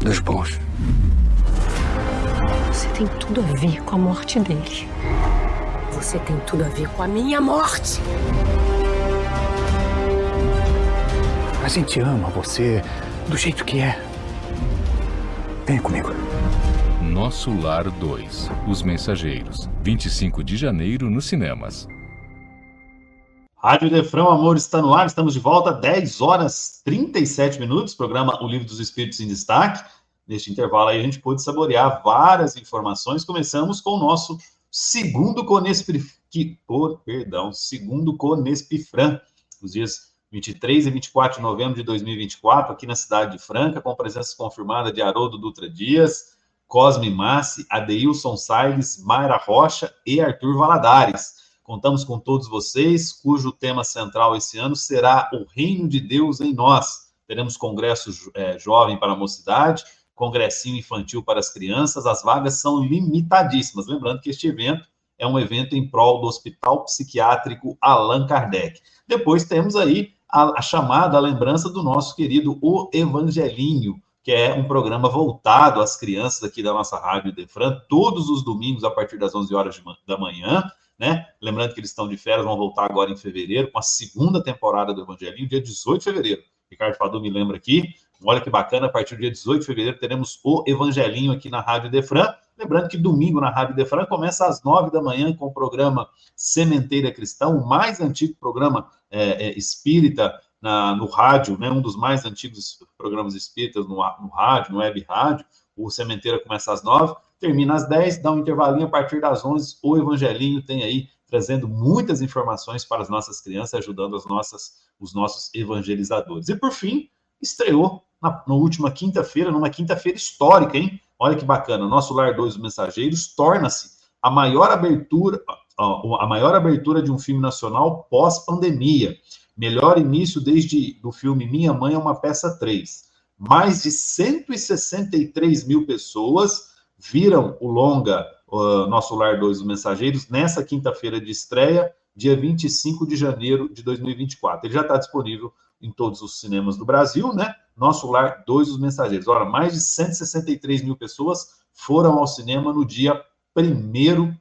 dos bons. Você tem tudo a ver com a morte dele. Você tem tudo a ver com a minha morte. A gente ama você do jeito que é. Venha comigo. Nosso Lar 2 Os Mensageiros 25 de janeiro nos cinemas. Rádio Defrão, amor, está no ar. Estamos de volta, 10 horas 37 minutos. Programa O Livro dos Espíritos em Destaque. Neste intervalo aí a gente pôde saborear várias informações. Começamos com o nosso segundo Conespri... Oh, perdão, segundo Conespifran, os dias 23 e 24 de novembro de 2024, aqui na cidade de Franca, com presença confirmada de Haroldo Dutra Dias, Cosme Massi, Adeilson Salles, Mayra Rocha e Arthur Valadares. Contamos com todos vocês, cujo tema central esse ano será o Reino de Deus em Nós. Teremos congresso é, jovem para a mocidade, congressinho infantil para as crianças, as vagas são limitadíssimas. Lembrando que este evento é um evento em prol do Hospital Psiquiátrico Allan Kardec. Depois temos aí a, a chamada, a lembrança do nosso querido O Evangelinho, que é um programa voltado às crianças aqui da nossa Rádio Defran, todos os domingos a partir das 11 horas de, da manhã, né? Lembrando que eles estão de férias, vão voltar agora em fevereiro, com a segunda temporada do Evangelinho, dia 18 de fevereiro. Ricardo Fadu me lembra aqui. Olha que bacana, a partir do dia 18 de fevereiro teremos o Evangelinho aqui na Rádio Defran. Lembrando que domingo na Rádio Defran começa às 9 da manhã com o programa Sementeira Cristão, o mais antigo programa é, é, espírita na, no rádio, né, um dos mais antigos programas espíritas no, no rádio, no web rádio. O Sementeira começa às 9, termina às 10, dá um intervalinho a partir das 11. O Evangelinho tem aí trazendo muitas informações para as nossas crianças, ajudando as nossas, os nossos evangelizadores. E por fim, estreou na, na última quinta-feira, numa quinta-feira histórica, hein? Olha que bacana, nosso Lar 2 dos Mensageiros torna-se a maior abertura, a maior abertura de um filme nacional pós-pandemia. Melhor início desde do filme Minha Mãe é uma Peça 3. Mais de 163 mil pessoas viram o longa uh, Nosso Lar 2 dos Mensageiros nessa quinta-feira de estreia, dia 25 de janeiro de 2024. Ele já está disponível em todos os cinemas do Brasil, né? Nosso Lar 2 dos Mensageiros. Ora, mais de 163 mil pessoas foram ao cinema no dia 1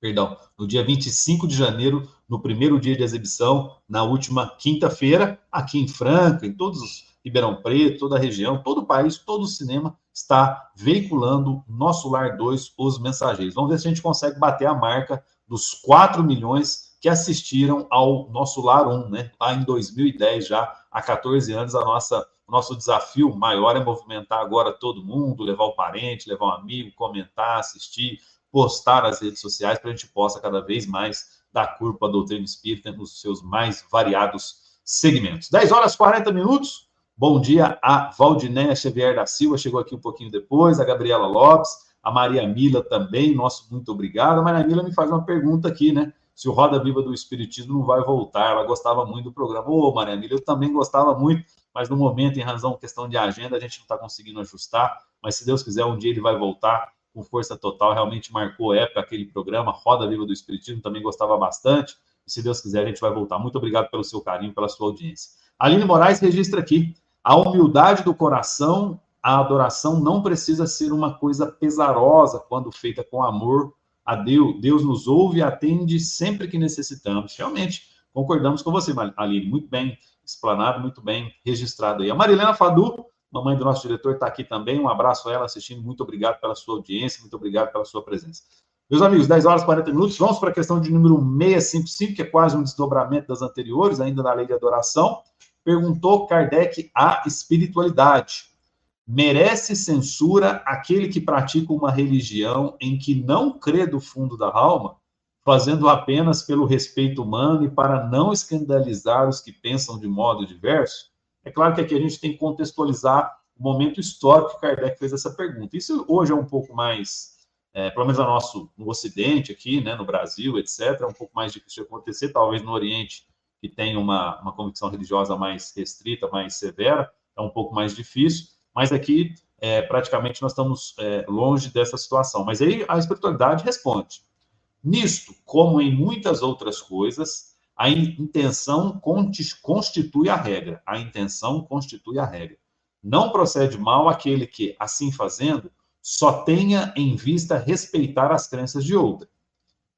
perdão, no dia 25 de janeiro, no primeiro dia de exibição, na última quinta-feira, aqui em Franca, em todos os Ribeirão Preto, toda a região, todo o país, todo o cinema está veiculando Nosso Lar 2, Os Mensageiros. Vamos ver se a gente consegue bater a marca dos 4 milhões que assistiram ao Nosso Lar 1, né? Lá em 2010, já há 14 anos, a nossa, nosso desafio maior é movimentar agora todo mundo, levar o parente, levar um amigo, comentar, assistir, postar nas redes sociais para a gente possa cada vez mais dar curva à doutrina espírita nos seus mais variados segmentos. 10 horas 40 minutos. Bom dia a Valdinéia Xavier da Silva, chegou aqui um pouquinho depois, a Gabriela Lopes, a Maria Mila também, nosso muito obrigado. A Maria Mila me faz uma pergunta aqui, né? Se o Roda Viva do Espiritismo não vai voltar, ela gostava muito do programa. Ô, Maria Mila, eu também gostava muito, mas no momento, em razão questão de agenda, a gente não está conseguindo ajustar. Mas se Deus quiser, um dia ele vai voltar com força total, realmente marcou época aquele programa, Roda Viva do Espiritismo, também gostava bastante. E se Deus quiser, a gente vai voltar. Muito obrigado pelo seu carinho, pela sua audiência. Aline Moraes registra aqui: a humildade do coração, a adoração não precisa ser uma coisa pesarosa quando feita com amor a Deus. Deus nos ouve e atende sempre que necessitamos. Realmente, concordamos com você, Aline. Muito bem explanado, muito bem registrado aí. A Marilena Fadu Mamãe do nosso diretor está aqui também. Um abraço a ela assistindo. Muito obrigado pela sua audiência, muito obrigado pela sua presença. Meus amigos, 10 horas e 40 minutos. Vamos para a questão de número 655, que é quase um desdobramento das anteriores, ainda na lei de adoração. Perguntou Kardec a espiritualidade. Merece censura aquele que pratica uma religião em que não crê do fundo da alma, fazendo apenas pelo respeito humano e para não escandalizar os que pensam de modo diverso? É claro que aqui a gente tem que contextualizar o momento histórico que Kardec fez essa pergunta. Isso hoje é um pouco mais, é, pelo menos no nosso no Ocidente aqui, né, no Brasil, etc., é um pouco mais difícil de acontecer, talvez no Oriente, que tem uma, uma convicção religiosa mais restrita, mais severa, é um pouco mais difícil, mas aqui é, praticamente nós estamos é, longe dessa situação. Mas aí a espiritualidade responde. Nisto, como em muitas outras coisas, a intenção constitui a regra. A intenção constitui a regra. Não procede mal aquele que, assim fazendo, só tenha em vista respeitar as crenças de outra.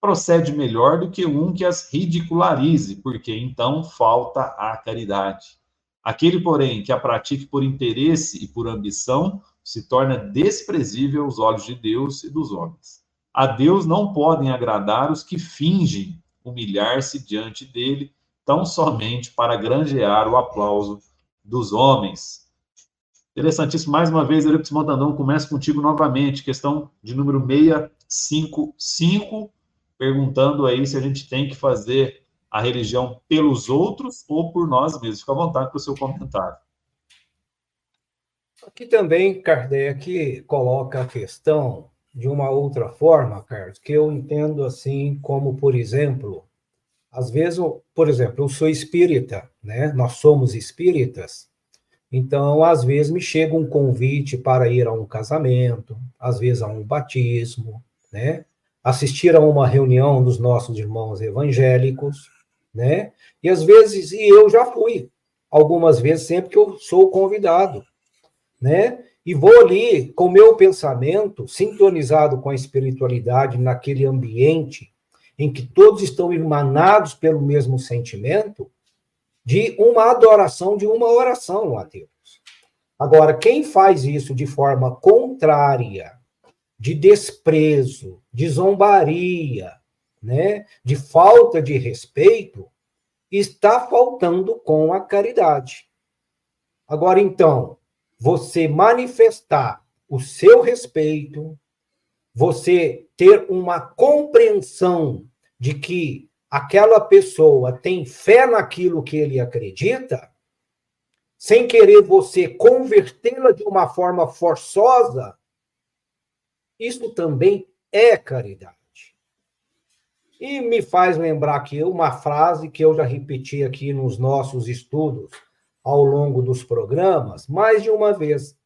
Procede melhor do que um que as ridicularize, porque então falta a caridade. Aquele, porém, que a pratique por interesse e por ambição, se torna desprezível aos olhos de Deus e dos homens. A Deus não podem agradar os que fingem humilhar-se diante dele, tão somente para granjear o aplauso dos homens. Interessantíssimo. Mais uma vez, Eurípides Montandão, começa contigo novamente. Questão de número 655, perguntando aí se a gente tem que fazer a religião pelos outros ou por nós mesmos. Fica à vontade com o seu comentário. Aqui também Kardec coloca a questão de uma outra forma, Carlos, que eu entendo assim como, por exemplo, às vezes, por exemplo, eu sou espírita, né? Nós somos espíritas. Então, às vezes me chega um convite para ir a um casamento, às vezes a um batismo, né? Assistir a uma reunião dos nossos irmãos evangélicos, né? E às vezes, e eu já fui, algumas vezes, sempre que eu sou convidado, né? E vou ali com o meu pensamento sintonizado com a espiritualidade naquele ambiente em que todos estão emanados pelo mesmo sentimento de uma adoração, de uma oração a Deus. Agora, quem faz isso de forma contrária, de desprezo, de zombaria, né, de falta de respeito, está faltando com a caridade. Agora, então, você manifestar o seu respeito, você ter uma compreensão de que aquela pessoa tem fé naquilo que ele acredita, sem querer você convertê-la de uma forma forçosa, isso também é caridade. E me faz lembrar aqui uma frase que eu já repeti aqui nos nossos estudos ao longo dos programas, mais de uma vez.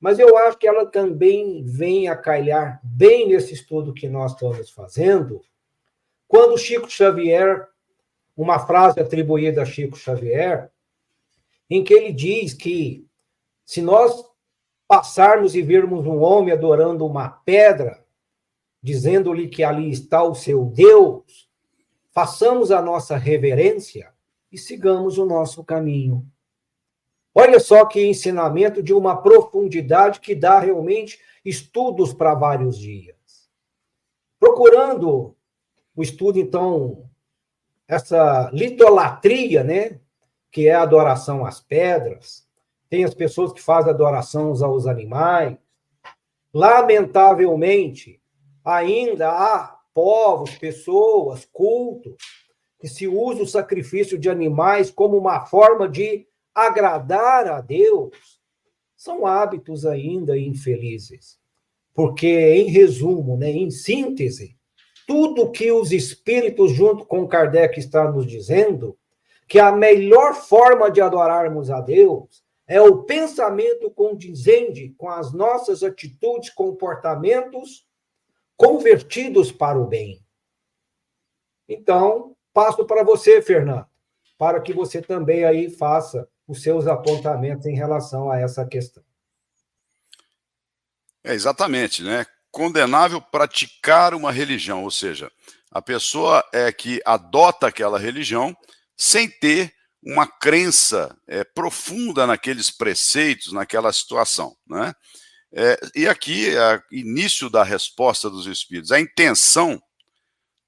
Mas eu acho que ela também vem a calhar bem nesse estudo que nós estamos fazendo, quando Chico Xavier, uma frase atribuída a Chico Xavier, em que ele diz que se nós passarmos e virmos um homem adorando uma pedra, dizendo-lhe que ali está o seu Deus, façamos a nossa reverência e sigamos o nosso caminho. Olha só que ensinamento de uma profundidade que dá realmente estudos para vários dias. Procurando o estudo, então, essa litolatria, né? Que é a adoração às pedras. Tem as pessoas que fazem adoração aos animais. Lamentavelmente, ainda há povos, pessoas, cultos, que se usa o sacrifício de animais como uma forma de agradar a Deus. São hábitos ainda infelizes. Porque, em resumo, né, em síntese, tudo que os espíritos, junto com Kardec, está nos dizendo, que a melhor forma de adorarmos a Deus é o pensamento condizente com as nossas atitudes, comportamentos convertidos para o bem. Então, passo para você, Fernando, para que você também aí faça os seus apontamentos em relação a essa questão. É exatamente, né? Condenável praticar uma religião, ou seja, a pessoa é que adota aquela religião sem ter uma crença é, profunda naqueles preceitos, naquela situação, né? É, e aqui, é início da resposta dos espíritos, a intenção,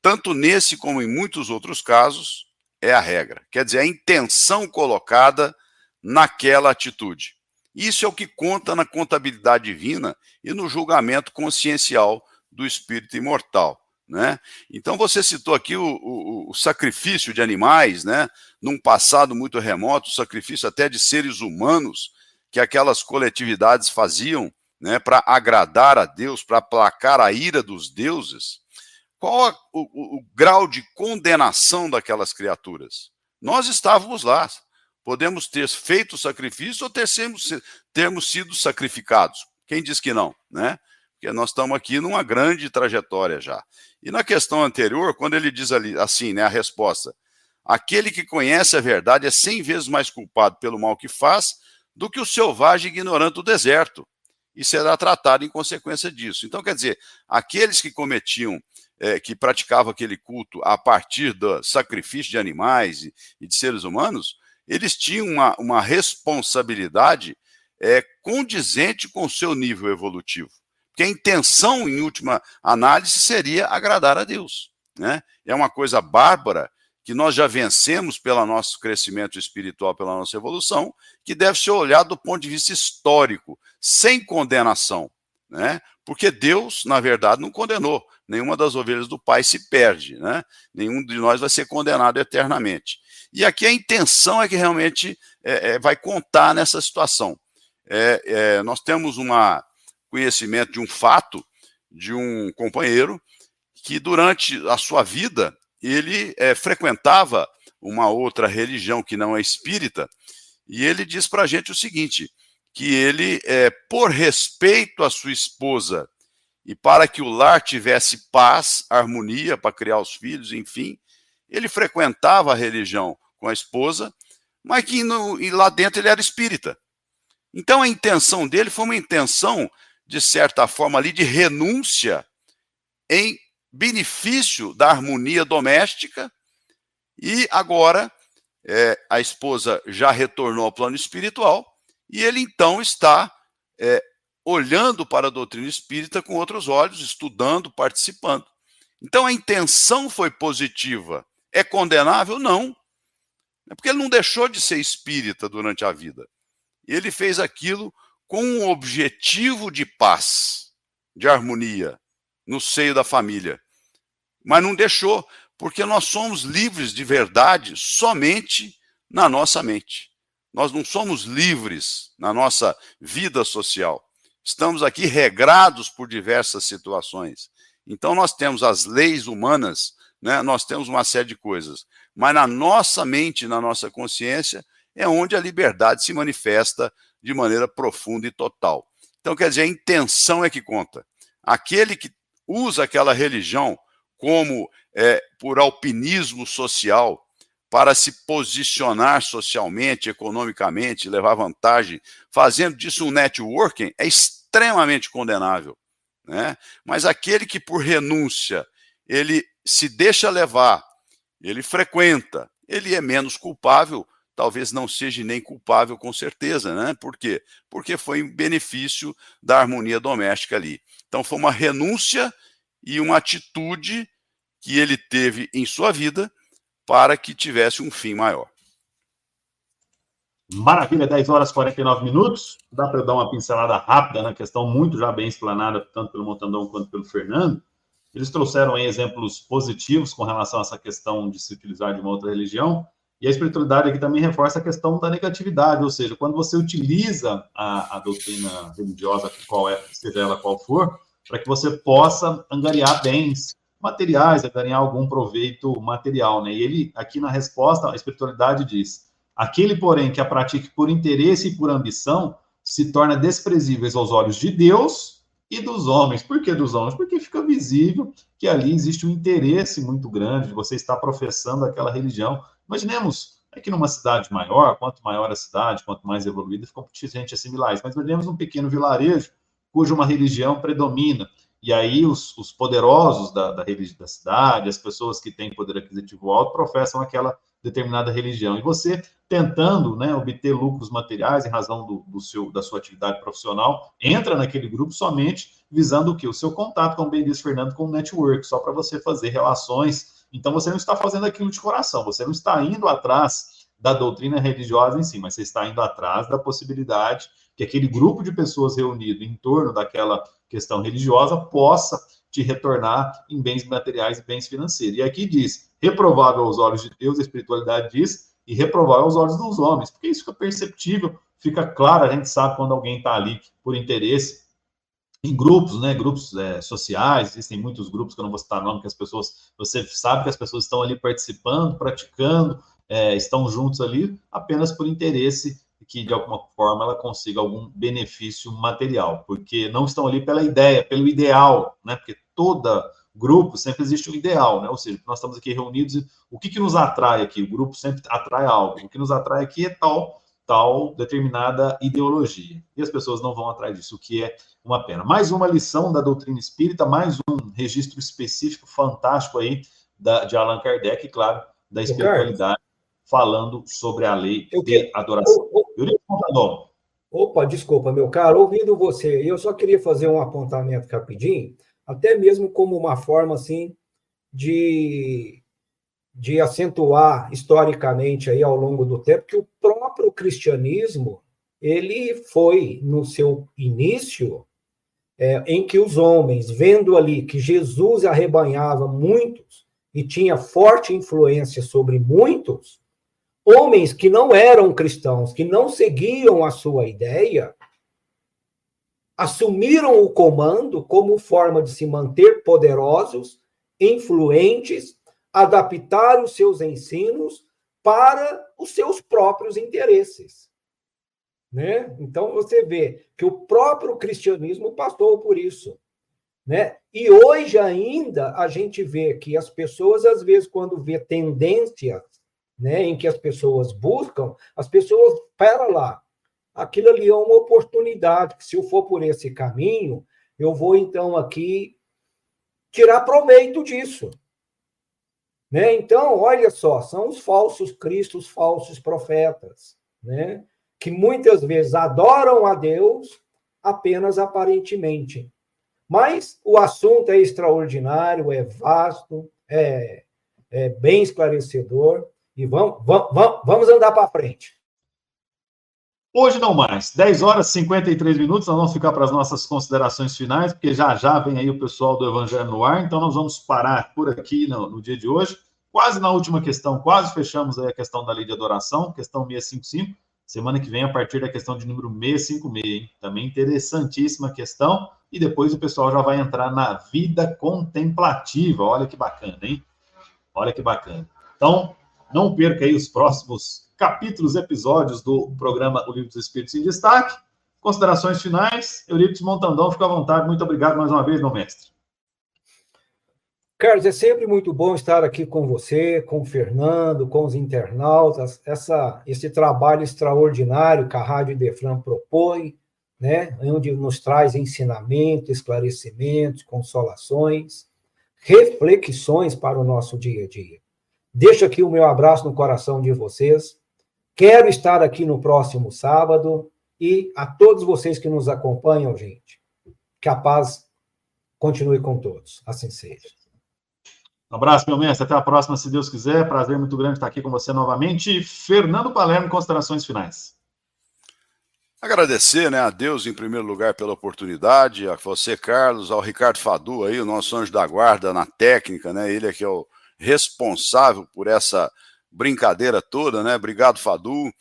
tanto nesse como em muitos outros casos, é a regra. Quer dizer, a intenção colocada naquela atitude. Isso é o que conta na contabilidade divina e no julgamento consciencial do espírito imortal. Né? Então você citou aqui o, o, o, sacrifício de animais, né? num passado muito remoto, o sacrifício até de seres humanos que aquelas coletividades faziam né, para agradar a Deus, para aplacar a ira dos deuses, qual o, o, grau de condenação daquelas criaturas? Nós estávamos lá. Podemos ter feito sacrifício ou ter, termos sido sacrificados. Quem diz que não, né? Porque nós estamos aqui numa grande trajetória já. E na questão anterior, quando ele diz ali assim, né, a resposta, aquele que conhece a verdade é cem vezes mais culpado pelo mal que faz do que o selvagem ignorante do deserto, e será tratado em consequência disso. Então, quer dizer, aqueles que cometiam, é, que praticavam aquele culto a partir do sacrifício de animais e, e de seres humanos, eles tinham uma, uma responsabilidade é, condizente com o seu nível evolutivo. Porque a intenção, em última análise, seria agradar a Deus. Né? É uma coisa bárbara que nós já vencemos pelo nosso crescimento espiritual, pela nossa evolução, que deve ser olhado do ponto de vista histórico, sem condenação. Né? Porque Deus, na verdade, não condenou. Nenhuma das ovelhas do Pai se perde. Né? Nenhum de nós vai ser condenado eternamente. E aqui a intenção é que realmente é, é, vai contar nessa situação. É, é nós temos um conhecimento de um fato de um companheiro que durante a sua vida ele é, frequentava uma outra religião que não é espírita, e ele diz para a gente o seguinte: que ele, é, por respeito à sua esposa e para que o lar tivesse paz, harmonia para criar os filhos, enfim, ele frequentava a religião com a esposa, mas que no, e lá dentro ele era espírita. Então a intenção dele foi uma intenção, de certa forma, ali de renúncia em benefício da harmonia doméstica, e agora é, a esposa já retornou ao plano espiritual, e ele então está é, olhando para a doutrina espírita com outros olhos, estudando, participando. Então a intenção foi positiva. É condenável? Não. É porque ele não deixou de ser espírita durante a vida. Ele fez aquilo com um objetivo de paz, de harmonia, no seio da família. Mas não deixou, porque nós somos livres de verdade somente na nossa mente. Nós não somos livres na nossa vida social. Estamos aqui regrados por diversas situações. Então, nós temos as leis humanas, né? nós temos uma série de coisas. Mas na nossa mente, na nossa consciência, é onde a liberdade se manifesta de maneira profunda e total. Então, quer dizer, a intenção é que conta. Aquele que usa aquela religião como é, por alpinismo social, para se posicionar socialmente, economicamente, levar vantagem, fazendo disso um networking, é extremamente condenável. Né? Mas aquele que, por renúncia, ele se deixa levar, ele frequenta, ele é menos culpável, talvez não seja nem culpável com certeza, né? Por quê? Porque foi em benefício da harmonia doméstica ali. Então foi uma renúncia e uma atitude que ele teve em sua vida para que tivesse um fim maior. Maravilha, 10 horas e 49 minutos. Dá para dar uma pincelada rápida na questão, muito já bem explanada, tanto pelo Montandão quanto pelo Fernando. Eles trouxeram aí exemplos positivos com relação a essa questão de se utilizar de uma outra religião. E a espiritualidade aqui também reforça a questão da negatividade, ou seja, quando você utiliza a, a doutrina religiosa, qual é, seja ela qual for, para que você possa angariar bens materiais, angariar algum proveito material, né? E ele, aqui na resposta, a espiritualidade diz: aquele, porém, que a pratique por interesse e por ambição, se torna desprezíveis aos olhos de Deus e dos homens. Por que dos homens? Porque fica visível que ali existe um interesse muito grande de você estar professando aquela religião. Imaginemos é que numa cidade maior, quanto maior a cidade, quanto mais evoluída, fica gente assimilar isso. Mas imaginemos um pequeno vilarejo cuja uma religião predomina. E aí os, os poderosos da, da, da cidade, as pessoas que têm poder aquisitivo alto, professam aquela determinada religião. E você tentando né, obter lucros materiais em razão do, do, seu, da sua atividade profissional, entra naquele grupo somente visando o que? O seu contato, como bem disse Fernando, com o network, só para você fazer relações. Então você não está fazendo aquilo de coração, você não está indo atrás da doutrina religiosa em si, mas você está indo atrás da possibilidade que aquele grupo de pessoas reunido em torno daquela questão religiosa possa te retornar em bens materiais e bens financeiros. E aqui diz: reprovável aos olhos de Deus, a espiritualidade diz, e reprovar os olhos dos homens, porque isso fica perceptível, fica claro, a gente sabe quando alguém está ali por interesse em grupos, né, grupos é, sociais, existem muitos grupos que eu não vou citar nome, que as pessoas, você sabe que as pessoas estão ali participando, praticando, é, estão juntos ali apenas por interesse que de alguma forma ela consiga algum benefício material, porque não estão ali pela ideia, pelo ideal, né? Porque toda grupo sempre existe um ideal, né? Ou seja, nós estamos aqui reunidos o que, que nos atrai aqui? O grupo sempre atrai algo. O que nos atrai aqui é tal tal determinada ideologia. E as pessoas não vão atrás disso, o que é uma pena. Mais uma lição da doutrina espírita, mais um registro específico fantástico aí da, de Allan Kardec, claro, da espiritualidade, falando sobre a lei eu de que... adoração. Opa, desculpa, meu caro, ouvindo você, eu só queria fazer um apontamento rapidinho, até mesmo como uma forma assim de de acentuar historicamente aí ao longo do tempo que o próprio cristianismo ele foi no seu início é, em que os homens vendo ali que Jesus arrebanhava muitos e tinha forte influência sobre muitos homens que não eram cristãos que não seguiam a sua ideia assumiram o comando como forma de se manter poderosos influentes adaptar os seus ensinos para os seus próprios interesses. Né? Então você vê que o próprio cristianismo passou por isso. Né? E hoje ainda a gente vê que as pessoas, às vezes, quando vê tendências né, em que as pessoas buscam, as pessoas, pera lá, aquilo ali é uma oportunidade, que se eu for por esse caminho, eu vou então aqui tirar proveito disso. Né? Então, olha só, são os falsos cristos, falsos profetas, né? que muitas vezes adoram a Deus apenas aparentemente. Mas o assunto é extraordinário, é vasto, é, é bem esclarecedor, e vamos, vamos, vamos andar para frente. Hoje não mais. 10 horas e 53 minutos, nós vamos ficar para as nossas considerações finais, porque já já vem aí o pessoal do Evangelho no ar, então nós vamos parar por aqui no, no dia de hoje. Quase na última questão, quase fechamos aí a questão da lei de adoração, questão 655. Semana que vem, a partir da questão de número 656, hein? Também interessantíssima questão. E depois o pessoal já vai entrar na vida contemplativa. Olha que bacana, hein? Olha que bacana. Então, não perca aí os próximos capítulos, episódios do programa O Livro dos Espíritos em Destaque. Considerações finais. Eurípides Montandão, fica à vontade. Muito obrigado mais uma vez, meu mestre. Carlos, é sempre muito bom estar aqui com você, com o Fernando, com os internautas, essa, esse trabalho extraordinário que a Rádio Defran propõe, né, onde nos traz ensinamento, esclarecimentos, consolações, reflexões para o nosso dia a dia. Deixo aqui o meu abraço no coração de vocês Quero estar aqui no próximo sábado e a todos vocês que nos acompanham, gente, que a paz continue com todos. Assim seja. Um abraço, meu mestre. Até a próxima, se Deus quiser. Prazer muito grande estar aqui com você novamente. Fernando Palermo, considerações finais. Agradecer né, a Deus, em primeiro lugar, pela oportunidade, a você, Carlos, ao Ricardo Fadu, aí, o nosso anjo da guarda na técnica, né? Ele é que é o responsável por essa brincadeira toda, né? Obrigado, Fadu,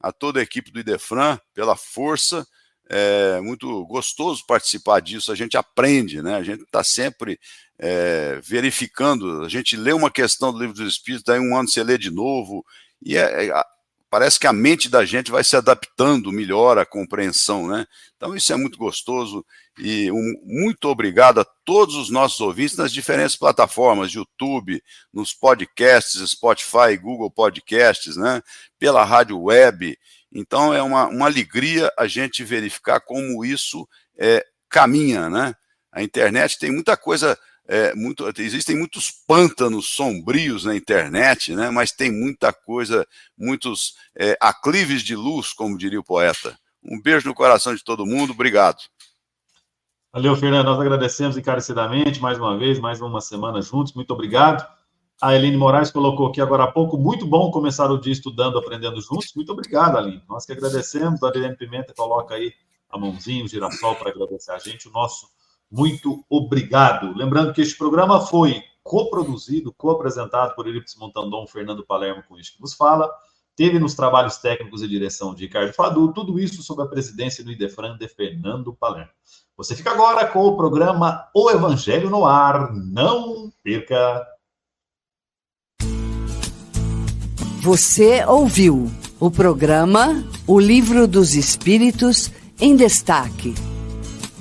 a toda a equipe do Idefran pela força. É muito gostoso participar disso, a gente aprende, né? A gente está sempre é, verificando, a gente lê uma questão do livro dos Espíritos, daí um ano você lê de novo, e é, é, parece que a mente da gente vai se adaptando melhor à compreensão, né? Então isso é muito gostoso e um, muito obrigado a todos os nossos ouvintes nas diferentes plataformas, YouTube, nos podcasts, Spotify, Google Podcasts, né? Pela rádio web. Então é uma, uma alegria a gente verificar como isso é, caminha, né? A internet tem muita coisa é, muito, existem muitos pântanos sombrios na internet, né, mas tem muita coisa, muitos é, aclives de luz, como diria o poeta. Um beijo no coração de todo mundo, obrigado. Valeu, Fernando, nós agradecemos encarecidamente, mais uma vez, mais uma semana juntos, muito obrigado. A Eline Moraes colocou aqui agora há pouco, muito bom começar o dia estudando, aprendendo juntos, muito obrigado, Aline. Nós que agradecemos, a Adriane Pimenta coloca aí a mãozinha, o girassol para agradecer a gente, o nosso muito obrigado. Lembrando que este programa foi coproduzido, co-apresentado por Elips Montandon, Fernando Palermo, com isso que vos fala. teve nos trabalhos técnicos e direção de Ricardo Fadu, tudo isso sob a presidência do Idefran de Fernando Palermo. Você fica agora com o programa O Evangelho no Ar. Não perca! Você ouviu o programa O Livro dos Espíritos em Destaque.